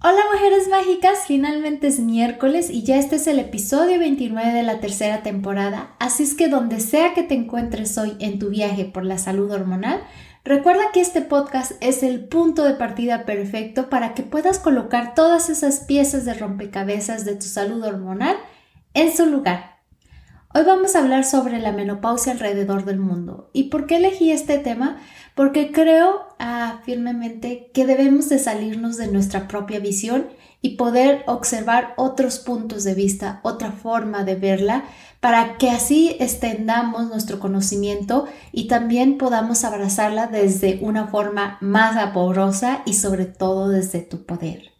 Hola mujeres mágicas, finalmente es miércoles y ya este es el episodio 29 de la tercera temporada, así es que donde sea que te encuentres hoy en tu viaje por la salud hormonal, recuerda que este podcast es el punto de partida perfecto para que puedas colocar todas esas piezas de rompecabezas de tu salud hormonal en su lugar. Hoy vamos a hablar sobre la menopausia alrededor del mundo. ¿Y por qué elegí este tema? porque creo ah, firmemente que debemos de salirnos de nuestra propia visión y poder observar otros puntos de vista, otra forma de verla, para que así extendamos nuestro conocimiento y también podamos abrazarla desde una forma más amorosa y sobre todo desde tu poder.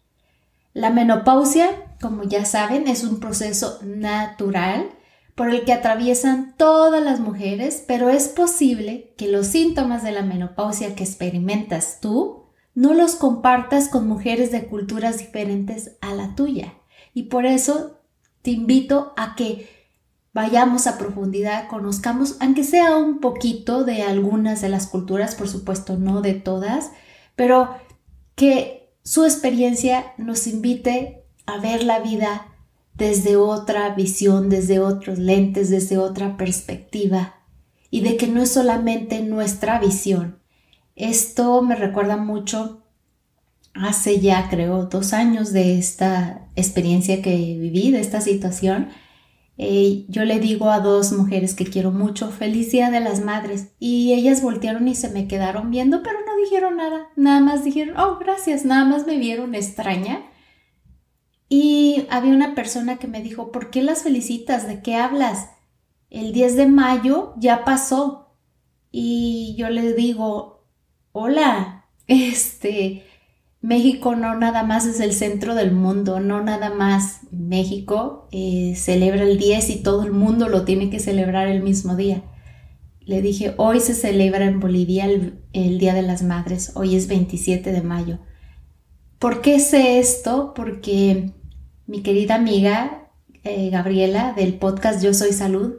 La menopausia, como ya saben, es un proceso natural por el que atraviesan todas las mujeres, pero es posible que los síntomas de la menopausia que experimentas tú no los compartas con mujeres de culturas diferentes a la tuya. Y por eso te invito a que vayamos a profundidad, conozcamos, aunque sea un poquito de algunas de las culturas, por supuesto no de todas, pero que su experiencia nos invite a ver la vida desde otra visión, desde otros lentes, desde otra perspectiva y de que no es solamente nuestra visión. Esto me recuerda mucho hace ya creo dos años de esta experiencia que viví, de esta situación. Eh, yo le digo a dos mujeres que quiero mucho, feliz de las madres. Y ellas voltearon y se me quedaron viendo, pero no dijeron nada. Nada más dijeron, oh, gracias, nada más me vieron extraña y había una persona que me dijo, ¿por qué las felicitas? ¿De qué hablas? El 10 de mayo ya pasó. Y yo le digo, hola, este, México no nada más es el centro del mundo, no nada más México eh, celebra el 10 y todo el mundo lo tiene que celebrar el mismo día. Le dije, hoy se celebra en Bolivia el, el Día de las Madres, hoy es 27 de mayo. ¿Por qué sé esto? Porque mi querida amiga eh, Gabriela del podcast Yo Soy Salud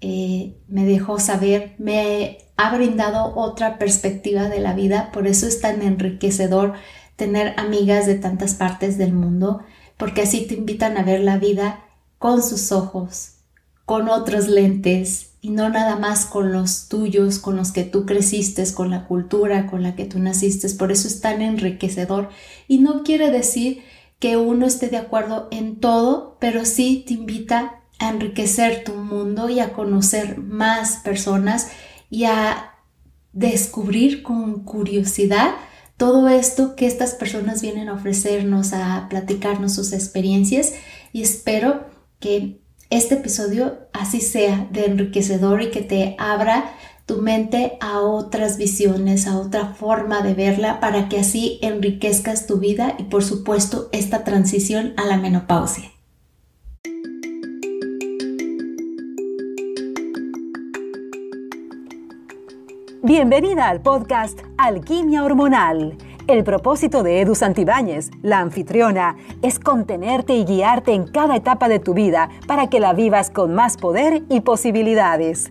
eh, me dejó saber, me ha brindado otra perspectiva de la vida, por eso es tan enriquecedor tener amigas de tantas partes del mundo, porque así te invitan a ver la vida con sus ojos, con otros lentes y no nada más con los tuyos, con los que tú creciste, con la cultura con la que tú naciste. Por eso es tan enriquecedor y no quiere decir que uno esté de acuerdo en todo, pero sí te invita a enriquecer tu mundo y a conocer más personas y a descubrir con curiosidad todo esto que estas personas vienen a ofrecernos, a platicarnos sus experiencias. Y espero que este episodio así sea de enriquecedor y que te abra tu mente a otras visiones, a otra forma de verla para que así enriquezcas tu vida y por supuesto esta transición a la menopausia. Bienvenida al podcast Alquimia Hormonal. El propósito de Edu Santibáñez, la anfitriona, es contenerte y guiarte en cada etapa de tu vida para que la vivas con más poder y posibilidades.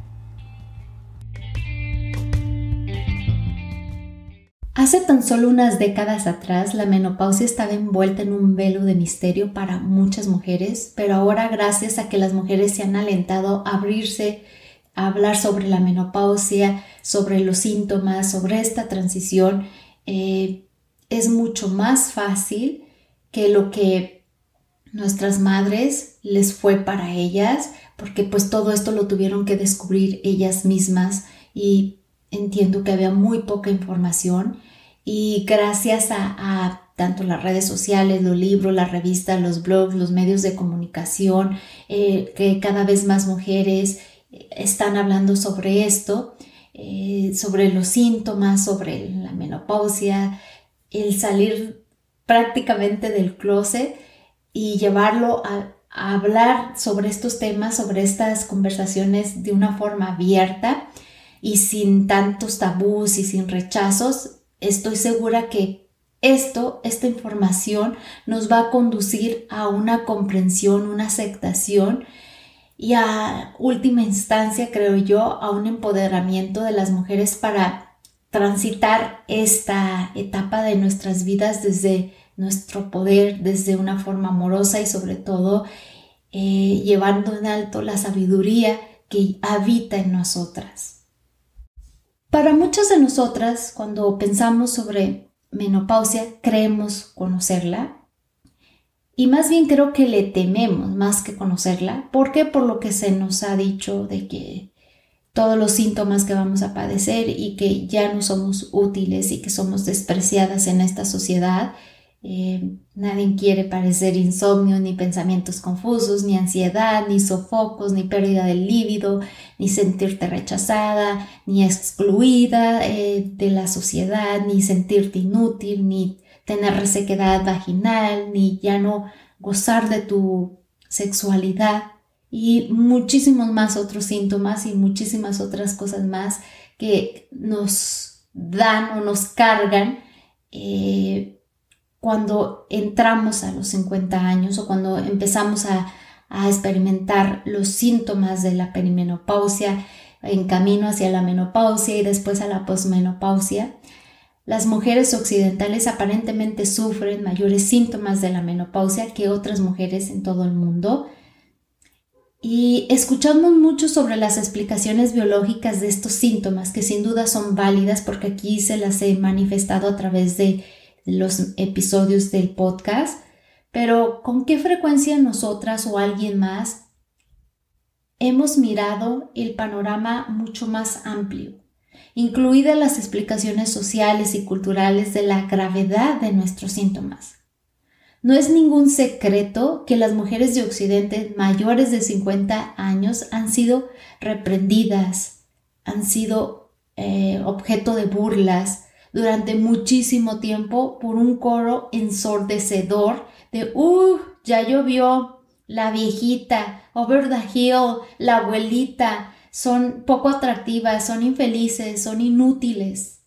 Hace tan solo unas décadas atrás la menopausia estaba envuelta en un velo de misterio para muchas mujeres, pero ahora gracias a que las mujeres se han alentado a abrirse a hablar sobre la menopausia, sobre los síntomas, sobre esta transición, eh, es mucho más fácil que lo que nuestras madres les fue para ellas, porque pues todo esto lo tuvieron que descubrir ellas mismas y entiendo que había muy poca información y gracias a, tanto las redes sociales, los libros, las revistas, los blogs, los medios de comunicación, eh, que cada vez más mujeres eh, están hablando sobre esto, eh, sobre los síntomas, sobre la menopausia, el salir prácticamente del closet y llevarlo a, a hablar sobre estos temas, sobre estas conversaciones de una forma abierta y sin tantos tabús y sin rechazos, estoy segura que esto, esta información nos va a conducir a una comprensión, una aceptación y a última instancia, creo yo, a un empoderamiento de las mujeres para transitar esta etapa de nuestras vidas desde nuestro poder, desde una forma amorosa y sobre todo eh, llevando en alto la sabiduría que habita en nosotras. Para muchas de nosotras, cuando pensamos sobre menopausia, creemos conocerla y más bien creo que le tememos más que conocerla. ¿Por qué? Por lo que se nos ha dicho de que todos los síntomas que vamos a padecer y que ya no somos útiles y que somos despreciadas en esta sociedad eh, nadie quiere parecer insomnio, ni pensamientos confusos, ni ansiedad, ni sofocos, ni pérdida del líbido, ni sentirte rechazada, ni excluida eh, de la sociedad, ni sentirte inútil, ni tener resequedad vaginal, ni ya no gozar de tu sexualidad. Y muchísimos más otros síntomas y muchísimas otras cosas más que nos dan o nos cargan eh, cuando entramos a los 50 años o cuando empezamos a, experimentar los síntomas de la perimenopausia en camino hacia la menopausia y después a la posmenopausia. Las mujeres occidentales aparentemente sufren mayores síntomas de la menopausia que otras mujeres en todo el mundo. Y escuchamos mucho sobre las explicaciones biológicas de estos síntomas, que sin duda son válidas porque aquí se las he manifestado a través de los episodios del podcast, pero ¿con qué frecuencia nosotras o alguien más hemos mirado el panorama mucho más amplio, incluidas las explicaciones sociales y culturales de la gravedad de nuestros síntomas? No es ningún secreto que las mujeres de Occidente mayores de 50 años han sido reprendidas, han sido eh, objeto de burlas, durante muchísimo tiempo por un coro ensordecedor de ¡Uh! Ya llovió, la viejita, over the hill, la abuelita, son poco atractivas, son infelices, son inútiles.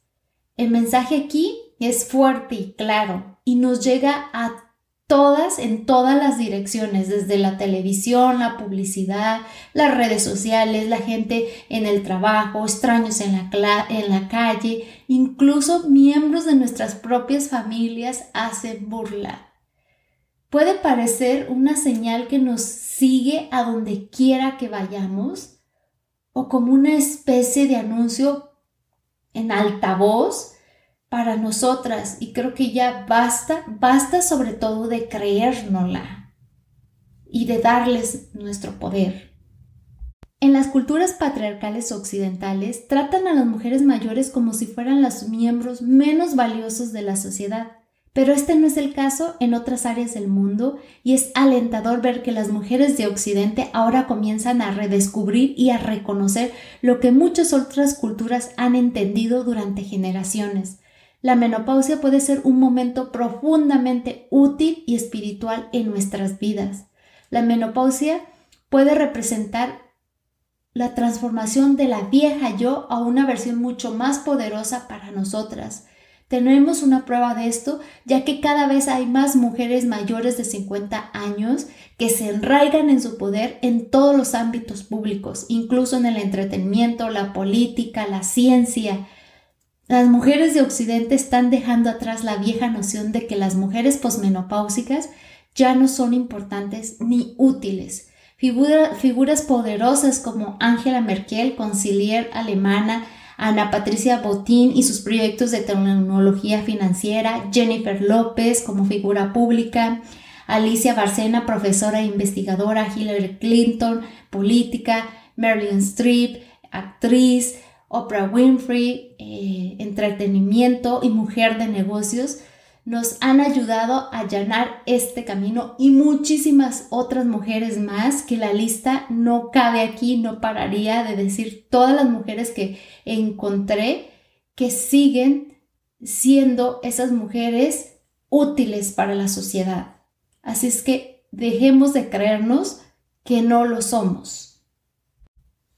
El mensaje aquí es fuerte y claro y nos llega a todas en todas las direcciones, desde la televisión, la publicidad, las redes sociales, la gente en el trabajo, extraños en la, calle, incluso miembros de nuestras propias familias hacen burla. Puede parecer una señal que nos sigue a donde quiera que vayamos o como una especie de anuncio en altavoz para nosotras. Y creo que ya basta, basta sobre todo de creérnosla y de darles nuestro poder. En las culturas patriarcales occidentales tratan a las mujeres mayores como si fueran los miembros menos valiosos de la sociedad, pero este no es el caso en otras áreas del mundo y es alentador ver que las mujeres de Occidente ahora comienzan a redescubrir y a reconocer lo que muchas otras culturas han entendido durante generaciones, la menopausia puede ser un momento profundamente útil y espiritual en nuestras vidas. La menopausia puede representar la transformación de la vieja yo a una versión mucho más poderosa para nosotras. Tenemos una prueba de esto, ya que cada vez hay más mujeres mayores de 50 años que se enraigan en su poder en todos los ámbitos públicos, incluso en el entretenimiento, la política, la ciencia, las mujeres de Occidente están dejando atrás la vieja noción de que las mujeres posmenopáusicas ya no son importantes ni útiles. figuras poderosas como Angela Merkel, conciliar alemana, Ana Patricia Botín y sus proyectos de tecnología financiera, Jennifer López como figura pública, Alicia Barcena, profesora e investigadora, Hillary Clinton, política, Marilyn Streep, actriz, Oprah Winfrey, eh, entretenimiento y mujer de negocios, nos han ayudado a allanar este camino y muchísimas otras mujeres más que la lista no cabe aquí, no pararía de decir todas las mujeres que encontré que siguen siendo esas mujeres útiles para la sociedad. Así es que dejemos de creernos que no lo somos.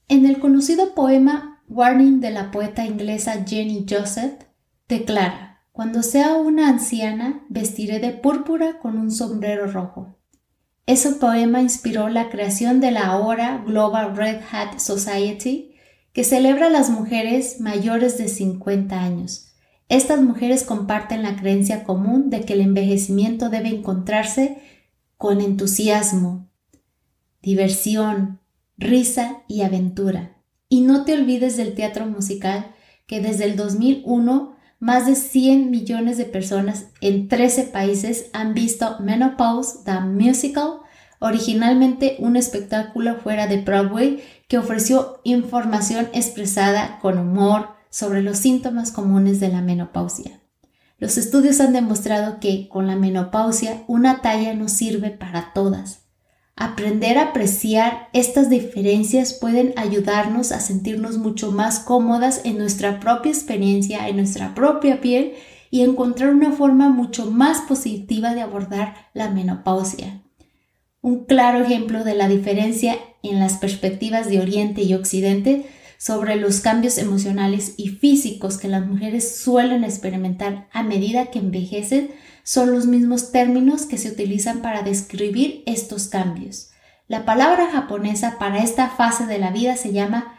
En el conocido poema Warning de la poeta inglesa Jenny Joseph declara, cuando sea una anciana vestiré de púrpura con un sombrero rojo. Ese poema inspiró la creación de la ahora Global Red Hat Society, que celebra a las mujeres mayores de 50 años. Estas mujeres comparten la creencia común de que el envejecimiento debe encontrarse con entusiasmo, diversión, risa y aventura. Y no te olvides del teatro musical, que desde el 2001 más de 100 millones de personas en 13 países han visto Menopause, The Musical, originalmente un espectáculo fuera de Broadway que ofreció información expresada con humor sobre los síntomas comunes de la menopausia. Los estudios han demostrado que con la menopausia una talla no sirve para todas. Aprender a apreciar estas diferencias pueden ayudarnos a sentirnos mucho más cómodas en nuestra propia experiencia, en nuestra propia piel y encontrar una forma mucho más positiva de abordar la menopausia. Un claro ejemplo de la diferencia en las perspectivas de Oriente y Occidente sobre los cambios emocionales y físicos que las mujeres suelen experimentar a medida que envejecen son los mismos términos que se utilizan para describir estos cambios. La palabra japonesa para esta fase de la vida se llama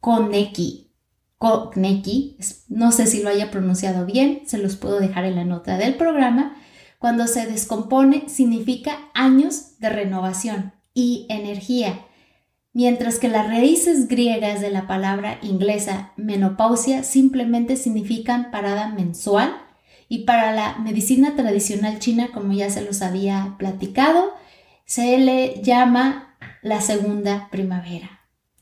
koneki. Koneki, no sé si lo haya pronunciado bien, se los puedo dejar en la nota del programa. Cuando se descompone significa años de renovación y energía, mientras que las raíces griegas de la palabra inglesa menopausia simplemente significan parada mensual y para la medicina tradicional china, como ya se los había platicado, se le llama la segunda primavera,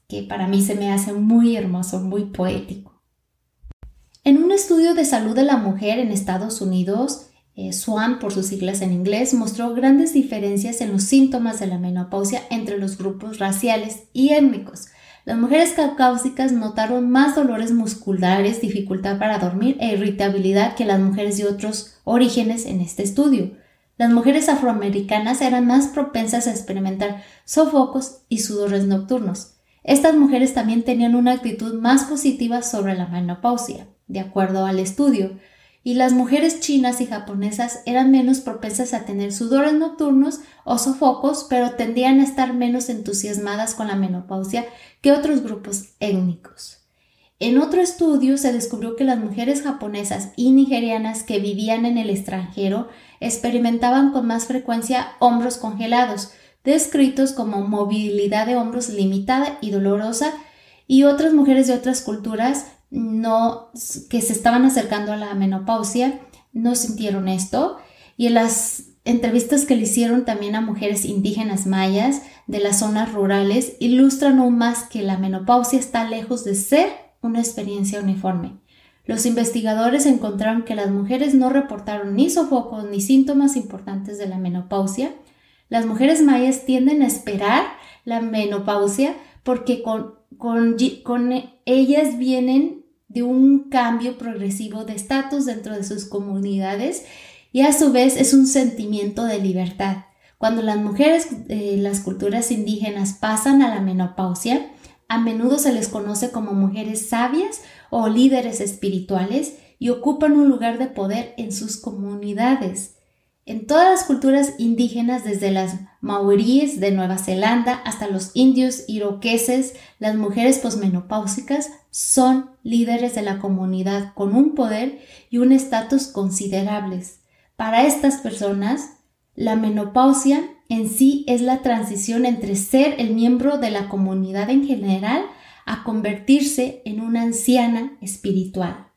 que para mí se me hace muy hermoso, muy poético. En un estudio de salud de la mujer en Estados Unidos, eh, SWAN por sus siglas en inglés, mostró grandes diferencias en los síntomas de la menopausia entre los grupos raciales y étnicos. Las mujeres caucásicas notaron más dolores musculares, dificultad para dormir e irritabilidad que las mujeres de otros orígenes en este estudio. Las mujeres afroamericanas eran más propensas a experimentar sofocos y sudores nocturnos. Estas mujeres también tenían una actitud más positiva sobre la menopausia, de acuerdo al estudio y las mujeres chinas y japonesas eran menos propensas a tener sudores nocturnos o sofocos, pero tendían a estar menos entusiasmadas con la menopausia que otros grupos étnicos. En otro estudio se descubrió que las mujeres japonesas y nigerianas que vivían en el extranjero experimentaban con más frecuencia hombros congelados, descritos como movilidad de hombros limitada y dolorosa, y otras mujeres de otras culturas no, que se estaban acercando a la menopausia no sintieron esto y en las entrevistas que le hicieron también a mujeres indígenas mayas de las zonas rurales ilustran aún más que la menopausia está lejos de ser una experiencia uniforme. Los investigadores encontraron que las mujeres no reportaron ni sofocos ni síntomas importantes de la menopausia. Las mujeres mayas tienden a esperar la menopausia porque con, con, con ellas vienen de un cambio progresivo de estatus dentro de sus comunidades y a su vez es un sentimiento de libertad. Cuando las mujeres de las culturas indígenas pasan a la menopausia, a menudo se les conoce como mujeres sabias o líderes espirituales y ocupan un lugar de poder en sus comunidades. En todas las culturas indígenas, desde las maoríes de Nueva Zelanda hasta los indios iroqueses, las mujeres posmenopáusicas son líderes de la comunidad con un poder y un estatus considerables. Para estas personas, la menopausia en sí es la transición entre ser el miembro de la comunidad en general a convertirse en una anciana espiritual.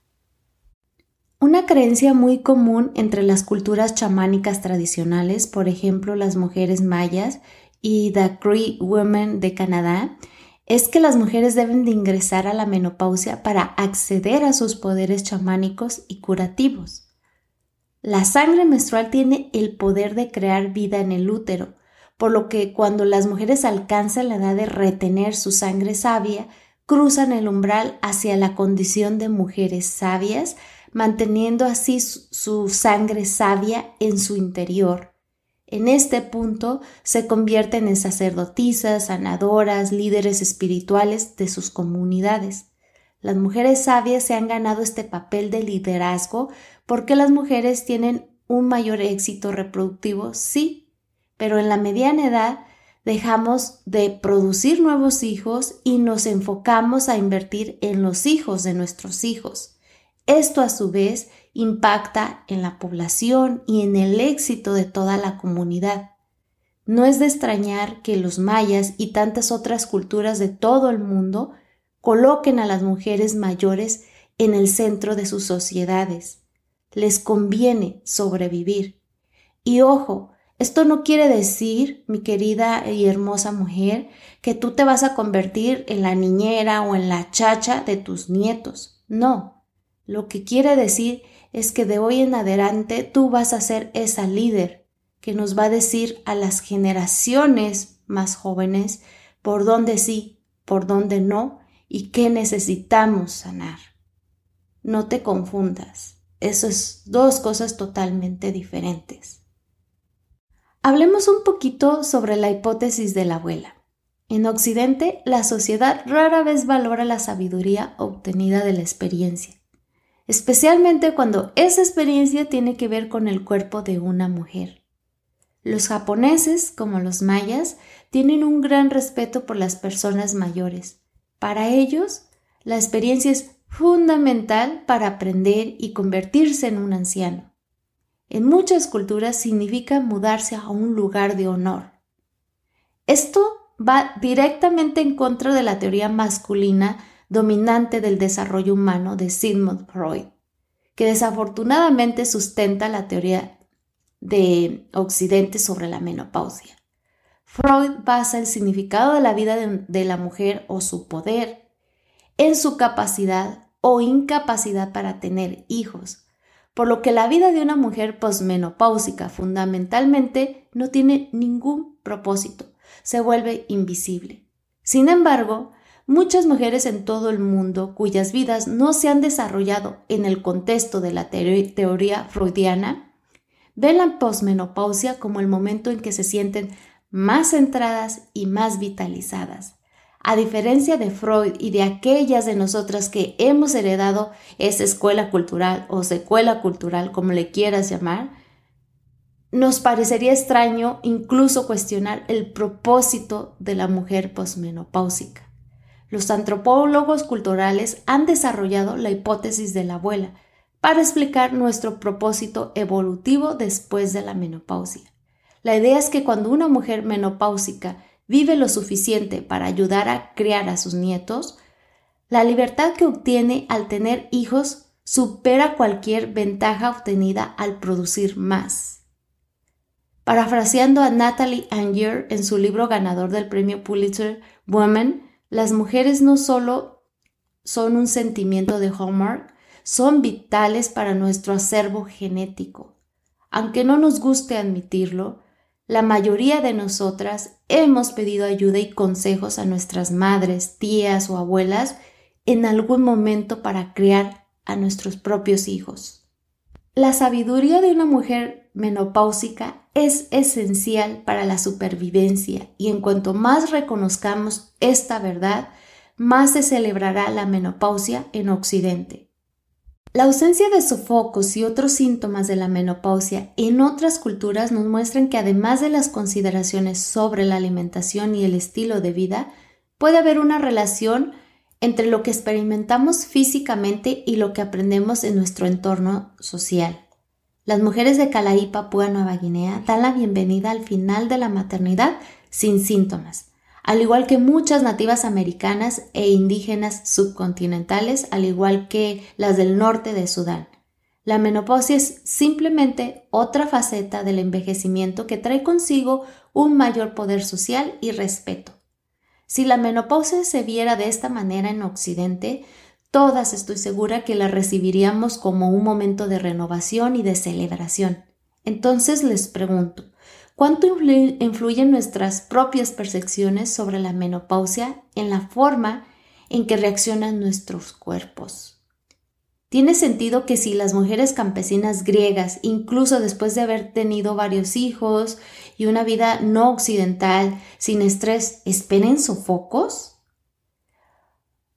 Una creencia muy común entre las culturas chamánicas tradicionales, por ejemplo las mujeres mayas y the Cree Women de Canadá, es que las mujeres deben de ingresar a la menopausia para acceder a sus poderes chamánicos y curativos. La sangre menstrual tiene el poder de crear vida en el útero, por lo que cuando las mujeres alcanzan la edad de retener su sangre sabia, cruzan el umbral hacia la condición de mujeres sabias, manteniendo así su sangre sabia en su interior. En este punto se convierten en sacerdotisas, sanadoras, líderes espirituales de sus comunidades. Las mujeres sabias se han ganado este papel de liderazgo porque las mujeres tienen un mayor éxito reproductivo, sí, pero en la mediana edad dejamos de producir nuevos hijos y nos enfocamos a invertir en los hijos de nuestros hijos. Esto a su vez impacta en la población y en el éxito de toda la comunidad. No es de extrañar que los mayas y tantas otras culturas de todo el mundo coloquen a las mujeres mayores en el centro de sus sociedades les conviene sobrevivir. Y ojo, esto no quiere decir, mi querida y hermosa mujer, que tú te vas a convertir en la niñera o en la chacha de tus nietos. No, lo que quiere decir es que de hoy en adelante tú vas a ser esa líder que nos va a decir a las generaciones más jóvenes por dónde sí, por dónde no y qué necesitamos sanar. No te confundas. Eso es dos cosas totalmente diferentes. Hablemos un poquito sobre la hipótesis de la abuela. En Occidente, la sociedad rara vez valora la sabiduría obtenida de la experiencia, especialmente cuando esa experiencia tiene que ver con el cuerpo de una mujer. Los japoneses, como los mayas, tienen un gran respeto por las personas mayores. Para ellos, la experiencia es fundamental para aprender y convertirse en un anciano. En muchas culturas significa mudarse a un lugar de honor. Esto va directamente en contra de la teoría masculina dominante del desarrollo humano de Sigmund Freud, que desafortunadamente sustenta la teoría de Occidente sobre la menopausia. Freud basa el significado de la vida de, la mujer o su poder en su capacidad o incapacidad para tener hijos, por lo que la vida de una mujer posmenopáusica fundamentalmente no tiene ningún propósito, se vuelve invisible. Sin embargo, muchas mujeres en todo el mundo cuyas vidas no se han desarrollado en el contexto de la teoría freudiana, ven la posmenopausia como el momento en que se sienten más centradas y más vitalizadas. A diferencia de Freud y de aquellas de nosotras que hemos heredado esa escuela cultural o secuela cultural, como le quieras llamar, nos parecería extraño incluso cuestionar el propósito de la mujer posmenopáusica. Los antropólogos culturales han desarrollado la hipótesis de la abuela para explicar nuestro propósito evolutivo después de la menopausia. La idea es que cuando una mujer menopáusica vive lo suficiente para ayudar a criar a sus nietos, la libertad que obtiene al tener hijos supera cualquier ventaja obtenida al producir más. Parafraseando a Natalie Anger en su libro ganador del premio Pulitzer, Women, las mujeres no solo son un sentimiento de Hallmark, son vitales para nuestro acervo genético. Aunque no nos guste admitirlo, la mayoría de nosotras hemos pedido ayuda y consejos a nuestras madres, tías o abuelas en algún momento para criar a nuestros propios hijos. La sabiduría de una mujer menopáusica es esencial para la supervivencia y en cuanto más reconozcamos esta verdad, más se celebrará la menopausia en Occidente. La ausencia de sofocos y otros síntomas de la menopausia en otras culturas nos muestran que además de las consideraciones sobre la alimentación y el estilo de vida, puede haber una relación entre lo que experimentamos físicamente y lo que aprendemos en nuestro entorno social. Las mujeres de Calaí, Papúa Nueva Guinea dan la bienvenida al final de la maternidad sin síntomas al igual que muchas nativas americanas e indígenas subcontinentales, al igual que las del norte de Sudán. La menopausia es simplemente otra faceta del envejecimiento que trae consigo un mayor poder social y respeto. Si la menopausia se viera de esta manera en Occidente, todas estoy segura que la recibiríamos como un momento de renovación y de celebración. Entonces les pregunto, ¿Cuánto influyen nuestras propias percepciones sobre la menopausia en la forma en que reaccionan nuestros cuerpos? Tiene sentido que si las mujeres campesinas griegas, incluso después de haber tenido varios hijos y una vida no occidental, sin estrés, esperen sofocos?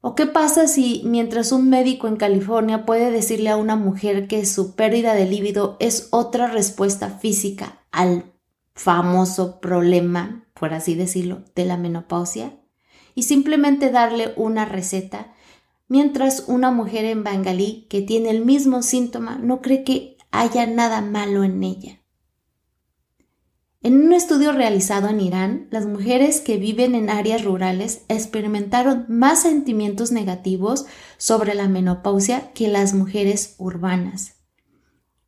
¿O qué pasa si mientras un médico en California puede decirle a una mujer que su pérdida de líbido es otra respuesta física al famoso problema, por así decirlo, de la menopausia? Y simplemente darle una receta, mientras una mujer en Bangalí que tiene el mismo síntoma no cree que haya nada malo en ella. En un estudio realizado en Irán, las mujeres que viven en áreas rurales experimentaron más sentimientos negativos sobre la menopausia que las mujeres urbanas.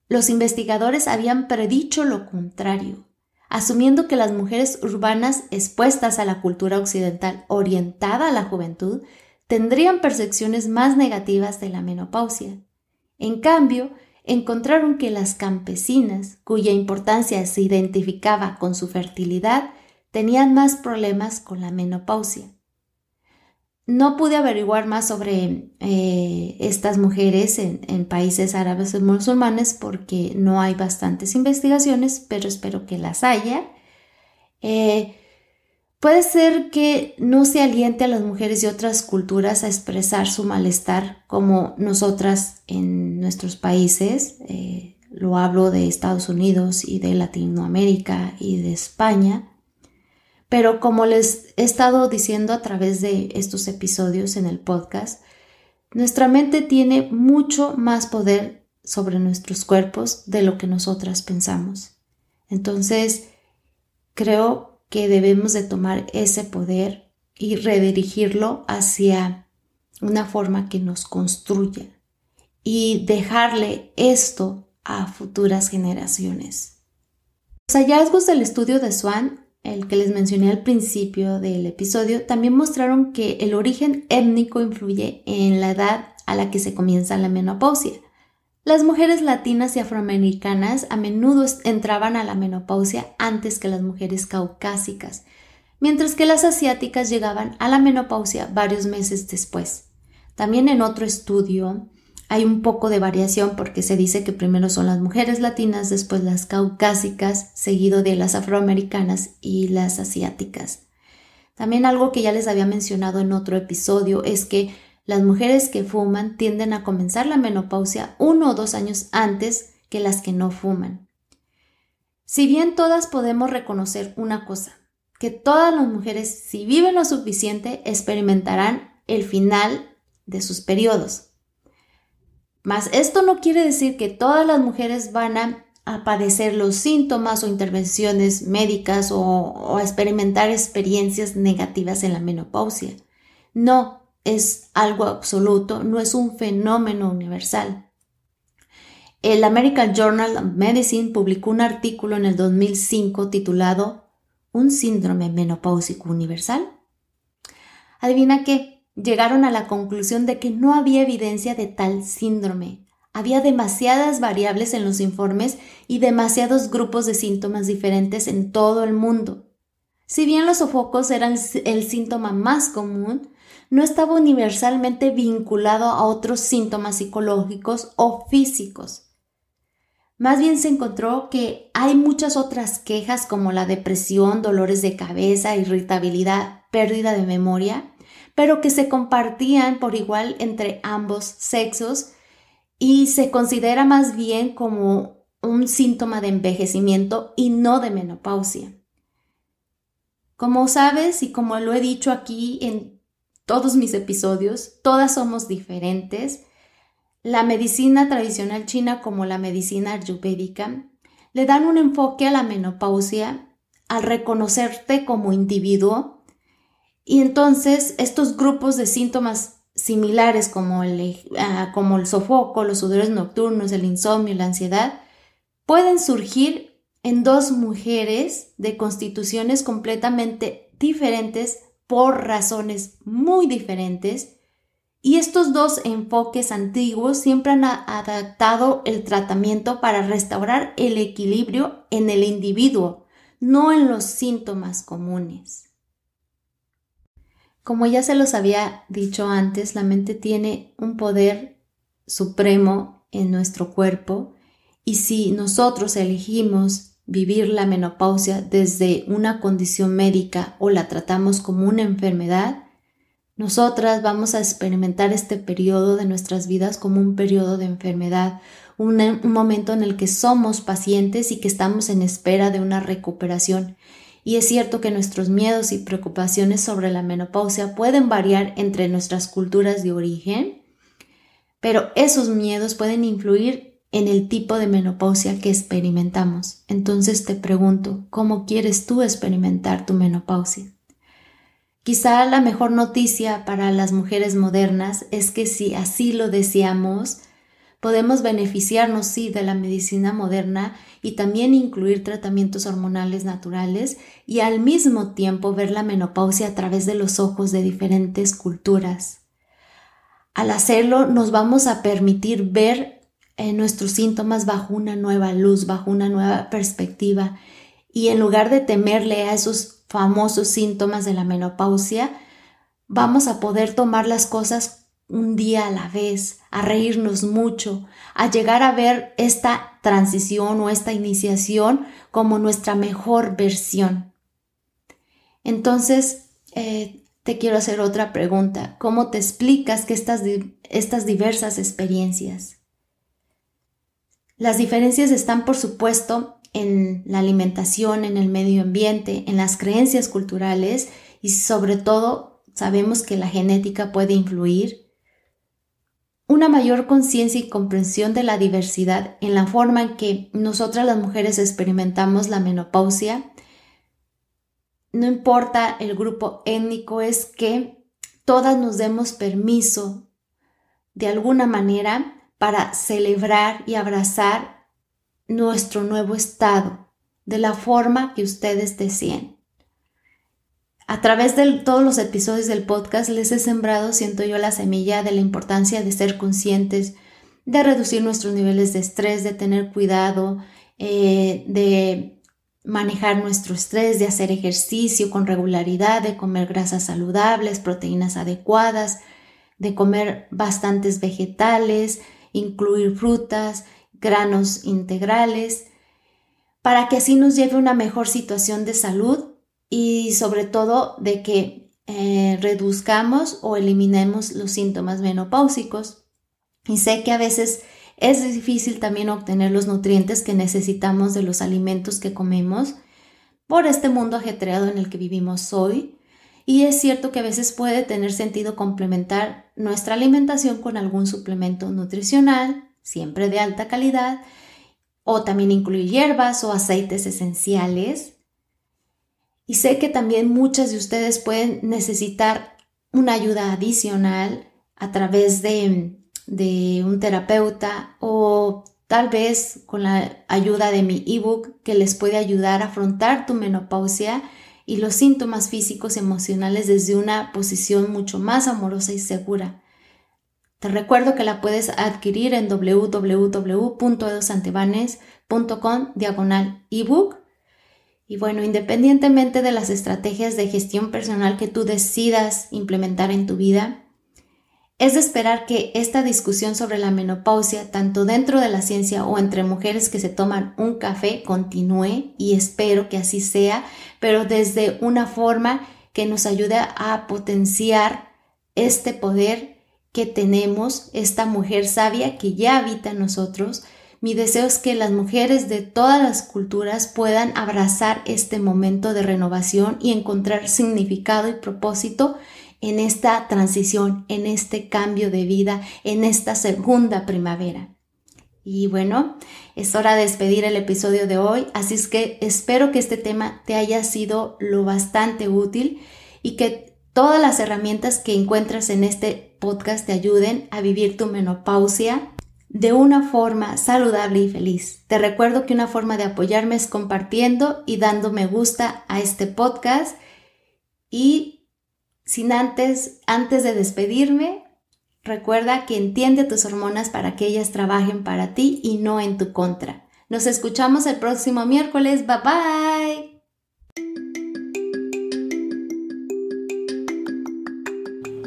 Los investigadores habían predicho lo contrario, asumiendo que las mujeres urbanas expuestas a la cultura occidental orientada a la juventud tendrían percepciones más negativas de la menopausia. En cambio, encontraron que las campesinas, cuya importancia se identificaba con su fertilidad, tenían más problemas con la menopausia. No pude averiguar más sobre eh, estas mujeres en, países árabes y musulmanes porque no hay bastantes investigaciones, pero espero que las haya. Eh, Puede ser que no se aliente a las mujeres de otras culturas a expresar su malestar como nosotras en nuestros países. Eh, lo hablo de Estados Unidos y de Latinoamérica y de España. Pero como les he estado diciendo a través de estos episodios en el podcast, nuestra mente tiene mucho más poder sobre nuestros cuerpos de lo que nosotras pensamos. Entonces, creo que debemos de tomar ese poder y redirigirlo hacia una forma que nos construya y dejarle esto a futuras generaciones. Los hallazgos del estudio de Swan, el que les mencioné al principio del episodio, también mostraron que el origen étnico influye en la edad a la que se comienza la menopausia. Las mujeres latinas y afroamericanas a menudo entraban a la menopausia antes que las mujeres caucásicas, mientras que las asiáticas llegaban a la menopausia varios meses después. También en otro estudio hay un poco de variación porque se dice que primero son las mujeres latinas, después las caucásicas, seguido de las afroamericanas y las asiáticas. También algo que ya les había mencionado en otro episodio es que las mujeres que fuman tienden a comenzar la menopausia uno o dos años antes que las que no fuman. Si bien todas podemos reconocer una cosa, que todas las mujeres, si viven lo suficiente, experimentarán el final de sus periodos. Mas esto no quiere decir que todas las mujeres van a, padecer los síntomas o intervenciones médicas o, o a experimentar experiencias negativas en la menopausia. No, es algo absoluto, no es un fenómeno universal. El American Journal of Medicine publicó un artículo en el 2005 titulado ¿Un síndrome menopáusico universal? Adivina qué, llegaron a la conclusión de que no había evidencia de tal síndrome. Había demasiadas variables en los informes y demasiados grupos de síntomas diferentes en todo el mundo. Si bien los sofocos eran el síntoma más común, no estaba universalmente vinculado a otros síntomas psicológicos o físicos. Más bien se encontró que hay muchas otras quejas como la depresión, dolores de cabeza, irritabilidad, pérdida de memoria, pero que se compartían por igual entre ambos sexos y se considera más bien como un síntoma de envejecimiento y no de menopausia. Como sabes y como lo he dicho aquí en todos mis episodios, todas somos diferentes. La medicina tradicional china como la medicina ayurvédica le dan un enfoque a la menopausia al reconocerte como individuo y entonces estos grupos de síntomas similares como el, ah, como el sofoco, los sudores nocturnos, el insomnio, la ansiedad, pueden surgir en dos mujeres de constituciones completamente diferentes por razones muy diferentes y estos dos enfoques antiguos siempre han adaptado el tratamiento para restaurar el equilibrio en el individuo, no en los síntomas comunes. Como ya se los había dicho antes, la mente tiene un poder supremo en nuestro cuerpo y si nosotros elegimos vivir la menopausia desde una condición médica o la tratamos como una enfermedad, Nosotras vamos a experimentar este periodo de nuestras vidas como un periodo de enfermedad, un, un, momento en el que somos pacientes y que estamos en espera de una recuperación. Y es cierto que nuestros miedos y preocupaciones sobre la menopausia pueden variar entre nuestras culturas de origen, pero esos miedos pueden influir en el tipo de menopausia que experimentamos. Entonces te pregunto, ¿cómo quieres tú experimentar tu menopausia? Quizá la mejor noticia para las mujeres modernas es que si así lo deseamos, podemos beneficiarnos, sí, de la medicina moderna y también incluir tratamientos hormonales naturales y al mismo tiempo ver la menopausia a través de los ojos de diferentes culturas. Al hacerlo nos vamos a permitir ver eh, nuestros síntomas bajo una nueva luz, bajo una nueva perspectiva y en lugar de temerle a esos famosos síntomas de la menopausia, vamos a poder tomar las cosas un día a la vez, a reírnos mucho, a llegar a ver esta transición o esta iniciación como nuestra mejor versión. Entonces, eh, te quiero hacer otra pregunta. ¿Cómo te explicas que estas, estas diversas experiencias? Las diferencias están, por supuesto, en la alimentación, en el medio ambiente, en las creencias culturales y sobre todo sabemos que la genética puede influir una mayor conciencia y comprensión de la diversidad en la forma en que nosotras las mujeres experimentamos la menopausia. No importa el grupo étnico, es que todas nos demos permiso de alguna manera para celebrar y abrazar nuestro nuevo estado de la forma que ustedes deseen. A través de todos los episodios del podcast les he sembrado, siento yo, la semilla de la importancia de ser conscientes, de reducir nuestros niveles de estrés, de tener cuidado, eh, de manejar nuestro estrés, de hacer ejercicio con regularidad, de comer grasas saludables, proteínas adecuadas, de comer bastantes vegetales, incluir frutas, granos integrales, para que así nos lleve una mejor situación de salud y sobre todo de que eh, reduzcamos o eliminemos los síntomas menopáusicos. Y sé que a veces es difícil también obtener los nutrientes que necesitamos de los alimentos que comemos por este mundo ajetreado en el que vivimos hoy. Y es cierto que a veces puede tener sentido complementar nuestra alimentación con algún suplemento nutricional, siempre de alta calidad, o también incluir hierbas o aceites esenciales. Y sé que también muchas de ustedes pueden necesitar una ayuda adicional a través de, un terapeuta o tal vez con la ayuda de mi ebook que les puede ayudar a afrontar tu menopausia y los síntomas físicos y emocionales desde una posición mucho más amorosa y segura. Te recuerdo que la puedes adquirir en www.edosantebanes.com diagonal ebook y bueno, independientemente de las estrategias de gestión personal que tú decidas implementar en tu vida, es de esperar que esta discusión sobre la menopausia, tanto dentro de la ciencia o entre mujeres que se toman un café, continúe y espero que así sea, pero desde una forma que nos ayude a potenciar este poder que tenemos, esta mujer sabia que ya habita en nosotros, mi deseo es que las mujeres de todas las culturas puedan abrazar este momento de renovación y encontrar significado y propósito en esta transición, en este cambio de vida, en esta segunda primavera. Y bueno, es hora de despedir el episodio de hoy, así es que espero que este tema te haya sido lo bastante útil y que todas las herramientas que encuentras en este podcast te ayuden a vivir tu menopausia de una forma saludable y feliz. Te recuerdo que una forma de apoyarme es compartiendo y dando me gusta a este podcast. Y sin antes, antes de despedirme, recuerda que entiende tus hormonas para que ellas trabajen para ti y no en tu contra. Nos escuchamos el próximo miércoles. Bye bye.